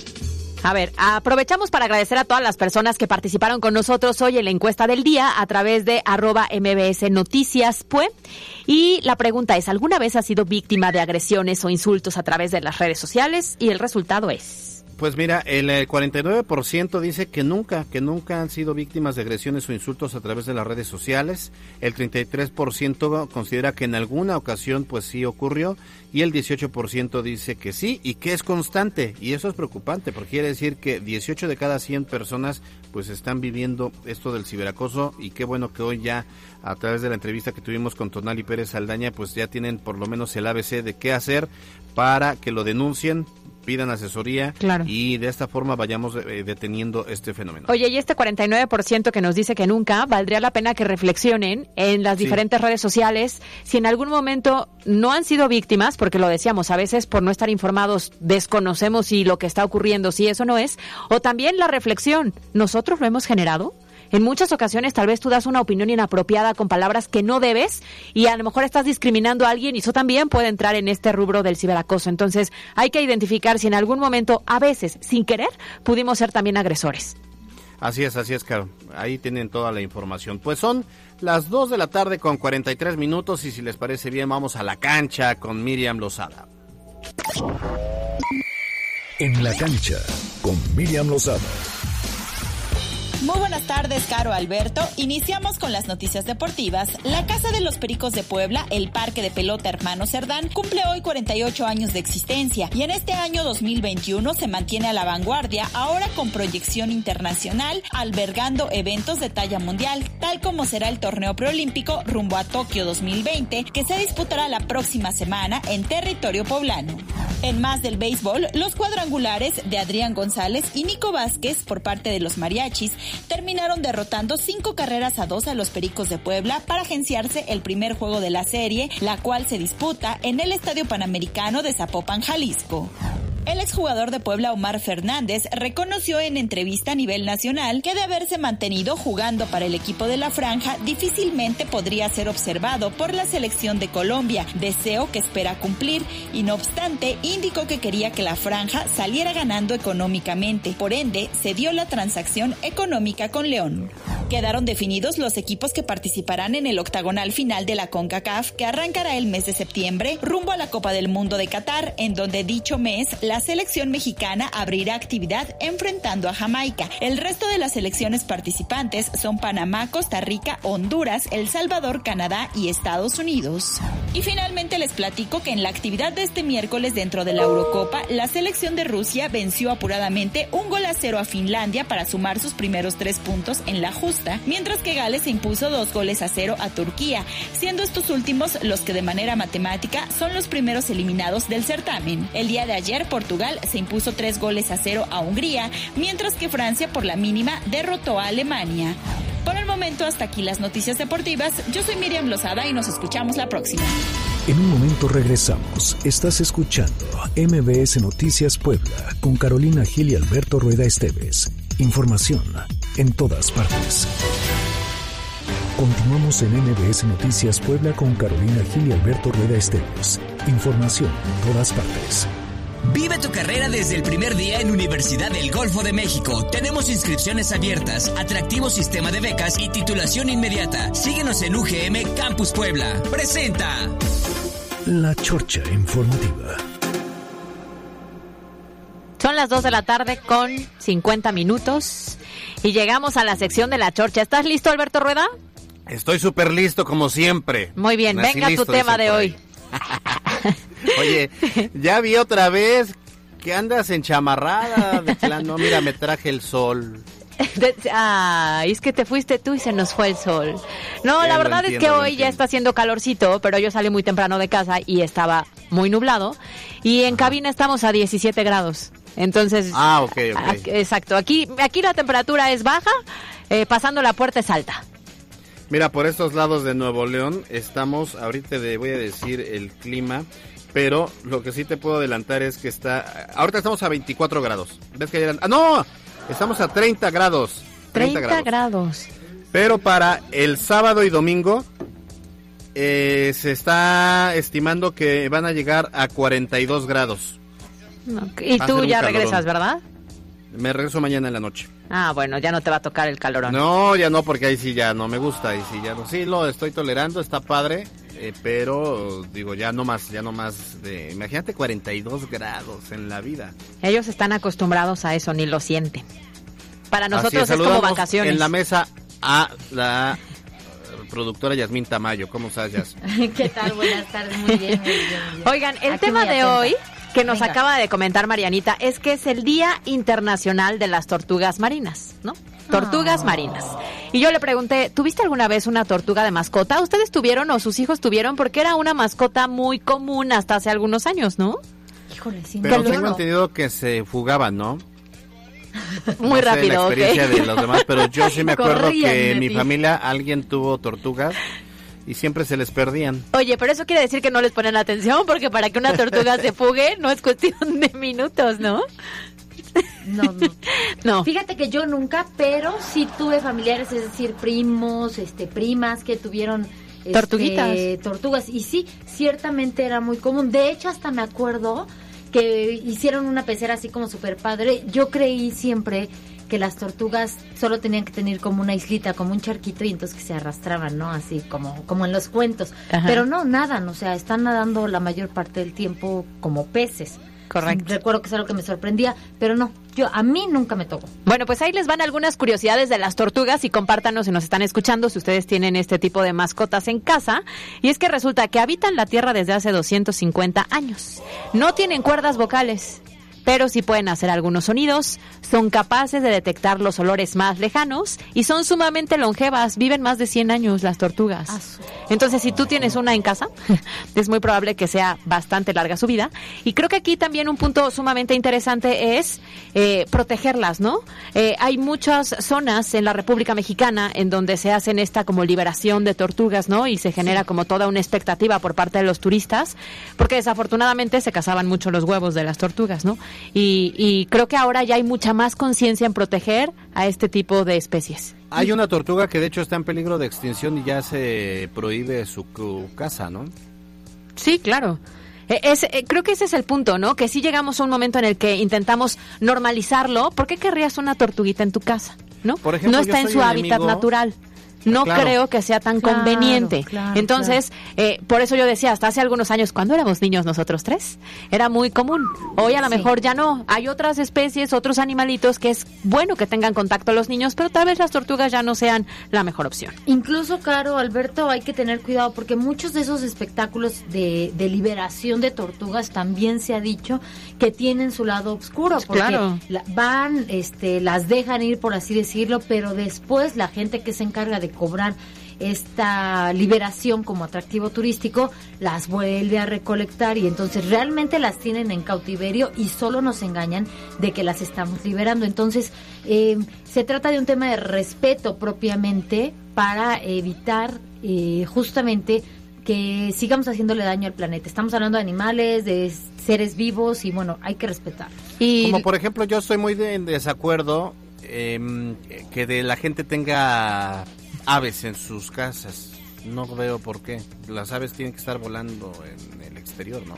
A ver, aprovechamos para agradecer a todas las personas que participaron con nosotros hoy en la encuesta del día a través de arroba mbs noticias pues. Y la pregunta es, ¿alguna vez has sido víctima de agresiones o insultos a través de las redes sociales? Y el resultado es... Pues mira, el 49% eh, dice que nunca, que nunca han sido víctimas de agresiones o insultos a través de las redes sociales. El 33% considera que en alguna ocasión pues sí ocurrió y el 18% dice que sí y que es constante. Y eso es preocupante porque quiere decir que 18 de cada 100 personas pues están viviendo esto del ciberacoso y qué bueno que hoy ya a través de la entrevista que tuvimos con Tonali Pérez Aldaña pues ya tienen por lo menos el ABC de qué hacer para que lo denuncien pidan asesoría Claro. y de esta forma vayamos eh, deteniendo este fenómeno. Oye, y este 49% que nos dice que nunca, valdría la pena que reflexionen en las Sí. diferentes redes sociales si en algún momento no han sido víctimas, porque lo decíamos, a veces por no estar informados desconocemos si lo que está ocurriendo, si eso no es, o también la reflexión, ¿nosotros lo hemos generado? En muchas ocasiones tal vez tú das una opinión inapropiada con palabras que no debes y a lo mejor estás discriminando a alguien y eso también puede entrar en este rubro del ciberacoso. Entonces hay que identificar si en algún momento, a veces, sin querer, pudimos ser también agresores. Así es, así es, Caro. Ahí tienen toda la información. Pues son las 2 de la tarde con 43 minutos y si les parece bien vamos a la cancha con Miriam Lozada. En la cancha con Miriam Lozada. Muy buenas tardes, Caro Alberto. Iniciamos con las noticias deportivas. La Casa de los Pericos de Puebla, el Parque de Pelota Hermano Cerdán, cumple hoy 48 años de existencia y en este año 2021 se mantiene a la vanguardia, ahora con proyección internacional, albergando eventos de talla mundial, tal como será el torneo preolímpico rumbo a Tokio 2020, que se disputará la próxima semana en territorio poblano. En más del béisbol, los cuadrangulares de Adrián González y Nico Vázquez por parte de los mariachis terminaron derrotando cinco carreras a dos a los Pericos de Puebla para agenciarse el primer juego de la serie, la cual se disputa en el Estadio Panamericano de Zapopan, Jalisco. El exjugador de Puebla, Omar Fernández, reconoció en entrevista a nivel nacional que de haberse mantenido jugando para el equipo de la franja, difícilmente podría ser observado por la selección de Colombia, deseo que espera cumplir, y no obstante, indicó que quería que la franja saliera ganando económicamente, por ende, se dio la transacción económica con León. Quedaron definidos los equipos que participarán en el octagonal final de la CONCACAF, que arrancará el mes de septiembre, rumbo a la Copa del Mundo de Qatar, en donde dicho mes la selección mexicana abrirá actividad enfrentando a Jamaica. El resto de las selecciones participantes son Panamá, Costa Rica, Honduras, El Salvador, Canadá y Estados Unidos. Y finalmente les platico que en la actividad de este miércoles dentro de la Eurocopa, la selección de Rusia venció apuradamente un gol a cero a Finlandia para sumar sus primeros tres puntos en la justa, mientras que Gales impuso dos goles a cero a Turquía, siendo estos últimos los que de manera matemática son los primeros eliminados del certamen. El día de ayer, Portugal se impuso tres goles a cero a Hungría, mientras que Francia por la mínima derrotó a Alemania. Por el momento, hasta aquí las noticias deportivas. Yo soy Miriam Lozada y nos escuchamos la próxima. En un momento regresamos. Estás escuchando MBS Noticias Puebla con Carolina Gil y Alberto Rueda Esteves. Información en todas partes. Continuamos en MBS Noticias Puebla con Carolina Gil y Alberto Rueda Esteves. Información en todas partes. Vive tu carrera desde el primer día en Universidad del Golfo de México. Tenemos inscripciones abiertas, atractivo sistema de becas y titulación inmediata. Síguenos en UGM Campus Puebla. Presenta. La Chorcha Informativa. Son las 2 de la tarde con 50 minutos y llegamos a la sección de la chorcha. ¿Estás listo, Alberto Rueda? Estoy súper listo como siempre. Muy bien, Nací venga listo, tu tema de hoy. Oye, ya vi otra vez que andas en chamarrada de plano. Mira, me traje el sol. Ah, es que te fuiste tú y se nos fue el sol. No, la verdad es que hoy ya está haciendo calorcito, pero yo salí muy temprano de casa y estaba muy nublado. Y en cabina estamos a 17 grados. Entonces, Ah, ok, ok. aquí- exacto. Aquí, aquí la temperatura es baja, eh, pasando la puerta es alta. Mira, por estos lados de Nuevo León estamos, ahorita te voy a decir el clima, pero lo que sí te puedo adelantar es que está, ahorita estamos a 24 grados. ¿Ves que ayer- Ah, no, estamos a 30 grados. 30, 30 grados. Pero para el sábado y domingo eh, se está estimando que van a llegar a 42 grados. Y tú ya calorón. regresas, ¿verdad? Me regreso mañana en la noche. Ah, bueno, ya no te va a tocar el calorón. No, ya no, porque ahí sí ya no me gusta, ahí sí ya no. Sí, lo estoy tolerando, está padre, eh, pero digo, ya no más, ya no más de... Imagínate 42 grados en la vida. Ellos están acostumbrados a eso, ni lo sienten. Para nosotros es como vacaciones. En la mesa a la eh, productora Yasmín Tamayo. ¿Cómo estás, Yas? ¿Qué tal? Buenas tardes, muy bien, muy bien. muy bien. Oigan, el Aquí tema de atenta. hoy que nos Venga. acaba de comentar Marianita es que es el Día Internacional de las Tortugas Marinas, ¿no? Tortugas Ah. marinas. Y yo le pregunté, ¿tuviste alguna vez una tortuga de mascota? ¿Ustedes tuvieron o sus hijos tuvieron? Porque era una mascota muy común hasta hace algunos años, ¿no? Híjole, sí, Pero tengo entendido que se fugaban, ¿no? Muy No sé rápido, la experiencia de los demás, pero yo sí me acuerdo Corrían que en mi familia alguien tuvo tortugas y siempre se les perdían. Oye, pero eso quiere decir que no les ponen atención, porque para que una tortuga se fugue no es cuestión de minutos, ¿no? No, no. No. Fíjate que yo nunca, pero sí tuve familiares, es decir, primos, este, primas que tuvieron este, Tortuguitas. tortugas. Y sí, ciertamente era muy común. De hecho, hasta me acuerdo que hicieron una pecera así como super padre. Yo creí siempre que las tortugas solo tenían que tener como una islita, como un charquito y entonces que se arrastraban, ¿no? Así como, como en los cuentos. Ajá. Pero no, nadan, o sea, están nadando la mayor parte del tiempo como peces. Correcto. Recuerdo que es algo que me sorprendía, pero no, yo a mí nunca me tocó. Bueno, pues ahí les van algunas curiosidades de las tortugas y compártanos si nos están escuchando si ustedes tienen este tipo de mascotas en casa. Y es que resulta que habitan la Tierra desde hace 250 años. No tienen cuerdas vocales, pero sí pueden hacer algunos sonidos, son capaces de detectar los olores más lejanos y son sumamente longevas, viven más de 100 años las tortugas. Entonces, si tú tienes una en casa, es muy probable que sea bastante larga su vida. Y creo que aquí también un punto sumamente interesante es eh, protegerlas, ¿no? Eh, hay muchas zonas en la República Mexicana en donde se hacen esta como liberación de tortugas, ¿no? Y se genera como toda una expectativa por parte de los turistas, porque desafortunadamente se cazaban mucho los huevos de las tortugas, ¿no? Y, y creo que ahora ya hay mucha más conciencia en proteger a este tipo de especies. Hay una tortuga que de hecho está en peligro de extinción y ya se prohíbe su caza, ¿no? Sí, claro. Eh, es- eh, creo que ese es el punto, ¿no? Que si llegamos a un momento en el que intentamos normalizarlo, ¿por qué querrías una tortuguita en tu casa? ¿No? Por ejemplo, no está en su hábitat natural. No Claro. creo que sea tan Claro, conveniente. claro, Entonces, eh, por eso yo decía, hasta hace algunos años, cuando éramos niños nosotros tres, era muy común. Hoy a lo Sí. mejor ya no. Hay otras especies, otros animalitos que es bueno que tengan contacto los niños, pero tal vez las tortugas ya no sean la mejor opción. Incluso, Caro, Alberto, hay que tener cuidado porque muchos de esos espectáculos de, de liberación de tortugas también se ha dicho que tienen su lado oscuro, porque Claro. la- van, este, las dejan ir, por así decirlo, pero después la gente que se encarga de cobrar esta liberación como atractivo turístico las vuelve a recolectar y entonces realmente las tienen en cautiverio y solo nos engañan de que las estamos liberando. Entonces eh, se trata de un tema de respeto propiamente para evitar eh, justamente que sigamos haciéndole daño al planeta. Estamos hablando de animales, de seres vivos y bueno, hay que respetar. Y Como por ejemplo, yo estoy muy de- en desacuerdo em, que de la gente tenga aves en sus casas. No veo por qué. Las aves tienen que estar volando en el exterior, ¿no?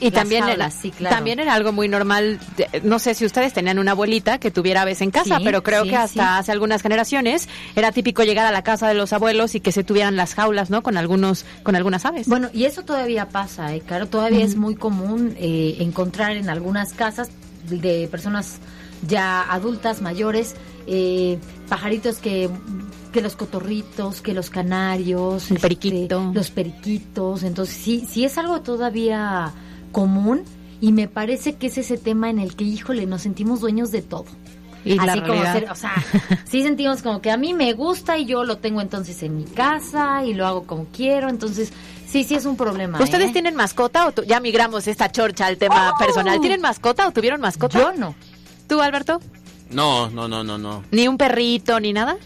Y Las también, era, jaulas, sí, claro. también era algo muy normal, de- no sé si ustedes tenían una abuelita que tuviera aves en casa, Sí, pero creo sí, que hasta sí. hace algunas generaciones era típico llegar a la casa de los abuelos y que se tuvieran las jaulas, ¿no? Con algunos, con algunas aves. Bueno, y eso todavía pasa, ¿eh, Caro? Todavía es muy común eh, encontrar en algunas casas de personas ya adultas, mayores, eh, pajaritos que, que los cotorritos, que los canarios, El este, periquito. los periquitos. Entonces, sí, sí es algo todavía común y me parece que es ese tema en el que, híjole, nos sentimos dueños de todo. Y la Así como ser, o sea, sí sentimos como que a mí me gusta y yo lo tengo entonces en mi casa y lo hago como quiero, entonces sí, sí es un problema. ¿Ustedes ¿eh? tienen mascota o tu- ya migramos esta chorcha al tema ¡Oh! personal? ¿Tienen mascota o tuvieron mascota? Yo no. ¿Tú, Alberto? No, no, no, no, no. ¿Ni un perrito ni nada?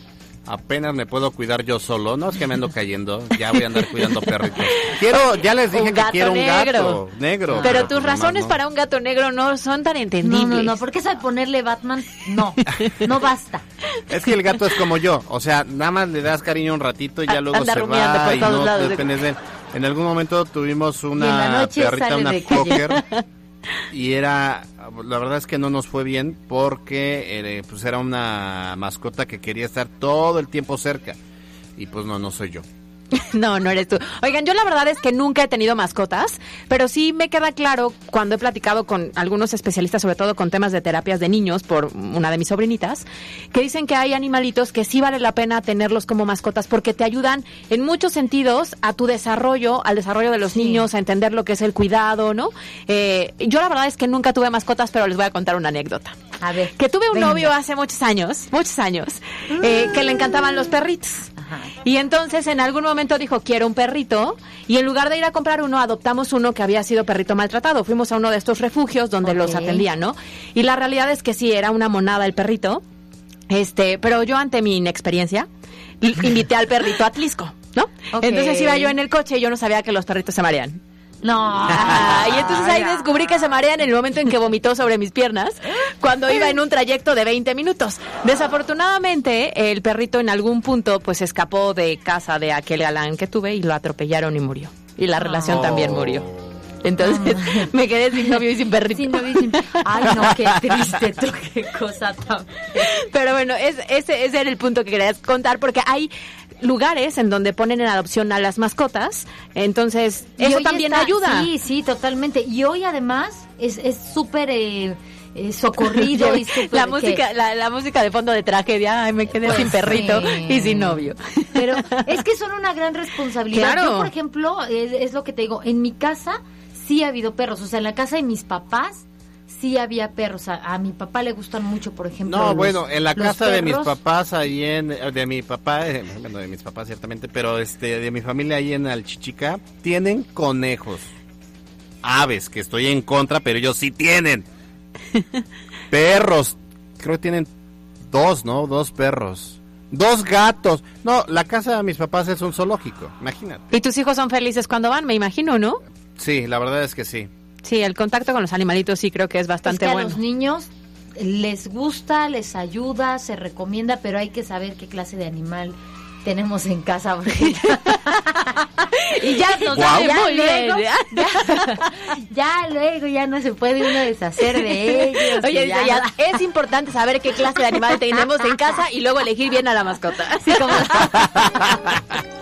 Apenas me puedo cuidar yo solo. No es que me ando cayendo. Ya voy a andar cuidando perritos. Quiero, ya les dije Un que quiero un negro. gato negro. Pero pues tus nomás razones no. para un gato negro no son tan entendibles. No, no, no, porque eso de ponerle Batman, no, no basta. Es que el gato es como yo, o sea, nada más le das cariño un ratito y ya A- luego se va y no lados. dependes de él. En algún momento tuvimos una perrita, una cocker, y era, la verdad es que no nos fue bien porque eh, pues era una mascota que quería estar todo el tiempo cerca y pues no, no soy yo. No, no eres tú. Oigan, yo la verdad es que nunca he tenido mascotas, pero sí me queda claro cuando he platicado con algunos especialistas, sobre todo con temas de terapias de niños, por una de mis sobrinitas, que dicen que hay animalitos que sí vale la pena tenerlos como mascotas porque te ayudan en muchos sentidos a tu desarrollo, al desarrollo de los Sí. niños, a entender lo que es el cuidado, ¿no? Eh, yo la verdad es que nunca tuve mascotas, pero les voy a contar una anécdota. A ver. Que tuve un venga. novio hace muchos años, muchos años, eh, que le encantaban los perritos. Y entonces en algún momento dijo, quiero un perrito. Y en lugar de ir a comprar uno, adoptamos uno que había sido perrito maltratado. Fuimos a uno de estos refugios donde los atendían, ¿no? Y la realidad es que sí, era una monada el perrito. Este, pero yo ante mi inexperiencia, invité al perrito a Atlisco, ¿no? Entonces iba yo en el coche y yo no sabía que los perritos se marean. No. Y entonces ahí descubrí que se marean en el momento en que vomitó sobre mis piernas, cuando iba en un trayecto de 20 minutos. Desafortunadamente, el perrito en algún punto pues escapó de casa de aquel galán que tuve y lo atropellaron y murió. Y la relación Oh. también murió. Entonces me quedé sin novio y sin perrito. Sin novio y sin- Ay, no, qué triste tú, qué cosa tan... Pero bueno, es, ese, ese era el punto que quería contar porque hay lugares en donde ponen en adopción a las mascotas, entonces Y eso también está- ayuda. Sí, sí, totalmente. Y hoy además es es súper eh, eh, socorrido y la música la, la música de fondo de tragedia ay me quedé Pues sin perrito sí. y sin novio Pero es que son una gran responsabilidad. Claro. Yo, por ejemplo, es, es lo que te digo, en mi casa sí ha habido perros. O sea, en la casa de mis papás sí había perros. A, a mi papá le gustan mucho, por ejemplo. No, los- bueno, en la casa de mis papás, ahí en, de mi papá, eh, bueno, de mis papás ciertamente, pero este, de mi familia ahí en Alchichica, tienen conejos, aves, que estoy en contra, pero ellos sí tienen. Perros, creo que tienen dos, ¿no? Dos perros. Dos gatos. No, la casa de mis papás es un zoológico, imagínate. y tus hijos son felices cuando van me imagino no Sí, la verdad es que sí. Sí el contacto con los animalitos sí creo que es Es bastante que a bueno los niños les gusta, les ayuda, se recomienda, pero hay que saber qué clase de animal tenemos en casa. porque y ya nos sabe Ya muy bien luego, ¿ya? ya luego ya no se puede uno deshacer de ellos. Oye, dice, ya, es importante saber qué clase de animal tenemos en casa y luego elegir bien a la mascota. Así como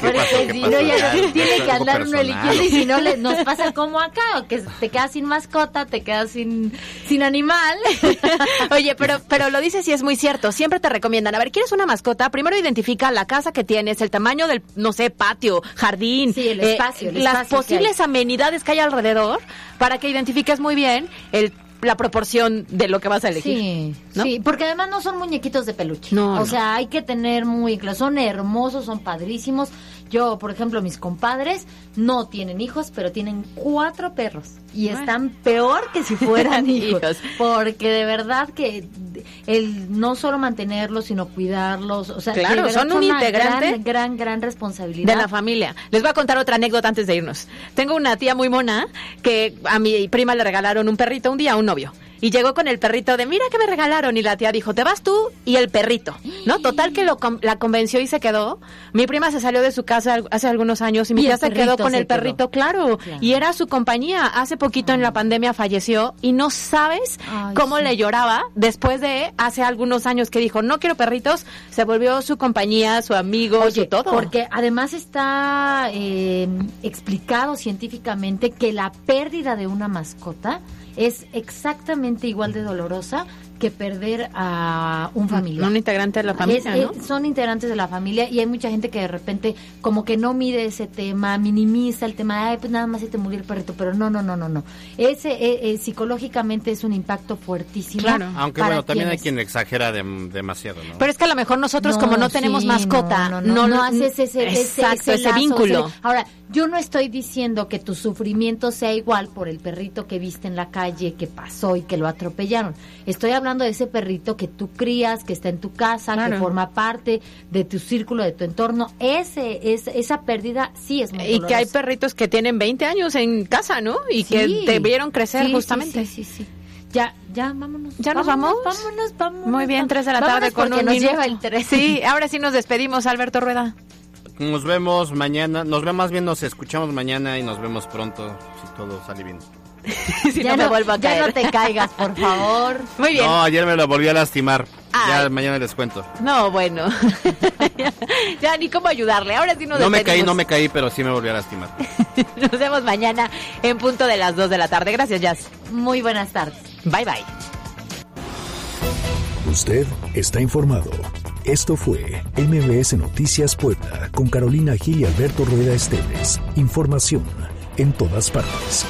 Porque si no, ya no tiene que andar uno eligiendo y si no, le, nos pasa como acá, que te quedas sin mascota, te quedas sin, sin animal. Oye, pero, pero lo dices y es muy cierto. Siempre te recomiendan, a ver, ¿quieres una mascota? Primero identifica la casa que tienes, el tamaño del, no sé, patio, jardín. Sí, el espacio, el las espacio que posibles amenidades que hay alrededor para que identifiques muy bien el, la proporción de lo que vas a elegir. Sí, ¿no? sí, porque además no son muñequitos de peluche. No, o no. sea, hay que tener muy claro. Son hermosos, son padrísimos. Yo, por ejemplo, mis compadres no tienen hijos, pero tienen cuatro perros. Y Bueno. están peor que si fueran hijos. Hijos. Porque de verdad que el no solo mantenerlos, sino cuidarlos. O sea, Claro, son un una integrante Gran, gran, gran responsabilidad. de la familia. Les voy a contar otra anécdota antes de irnos. Tengo una tía muy mona que a mi prima le regalaron un perrito un día a un novio. Y llegó con el perrito de, mira que me regalaron. Y la tía dijo, te vas tú y el perrito. ¿No? Total que lo, la convenció y se quedó. Mi prima se salió de su casa hace algunos años y mi tía se quedó con se el perrito, claro. Claro. Y era su compañía. Hace poquito en la pandemia falleció y no sabes Ay, cómo sí. le lloraba después de hace algunos años que dijo, no quiero perritos. Se volvió su compañía, su amigo, Oye, su todo. porque además está eh, explicado científicamente que la pérdida de una mascota es exactamente igual de dolorosa que perder a un familiar. Un integrante de la familia, Es- ¿no? es- son integrantes de la familia y hay mucha gente que de repente como que no mide ese tema, minimiza el tema, ay, pues nada más se te murió el perrito, pero no, no, no, no, no. Ese eh, eh, psicológicamente es un impacto fuertísimo. Aunque para bueno, también hay quien exagera dem- demasiado, ¿no? Pero es que a lo mejor nosotros, como no tenemos sí, mascota, no, no, no, haces ese, ese- exacto, ese, lazo, vínculo. ese- Ahora, yo no estoy diciendo que tu sufrimiento sea igual por el perrito que viste en la calle, que pasó y que lo atropellaron. Estoy hablando de ese perrito que tú crías, que está en tu casa, que forma parte de tu círculo, de tu entorno. Ese, es, esa pérdida sí es muy Y que hay perritos que tienen 20 años en casa, ¿no? Y Sí. que te vieron crecer Sí, justamente. Sí, sí, sí. Ya, ya, vámonos. ¿Ya nos Vámonos, vamos? Vámonos, vámonos. Muy bien, 3 de la tarde con un nos minuto. lleva el tres. Sí, ahora sí nos despedimos, Alberto Rueda. Nos vemos mañana, nos vemos más bien, nos escuchamos mañana y nos vemos pronto, si todo sale bien. si ya no me vuelvo a ya caer. no te caigas, por favor. Muy bien. No, ayer me lo volví a lastimar. Ya mañana les cuento. No, bueno. ya ni cómo ayudarle. Ahora sí nos No me caí, no me caí, pero sí me volví a lastimar. Nos vemos mañana en punto de las 2 de la tarde. Gracias, Jazz. Muy buenas tardes. Bye, bye. Usted está informado. Esto fue MBS Noticias Puebla con Carolina Gil y Alberto Rueda Esteves. Información en todas partes.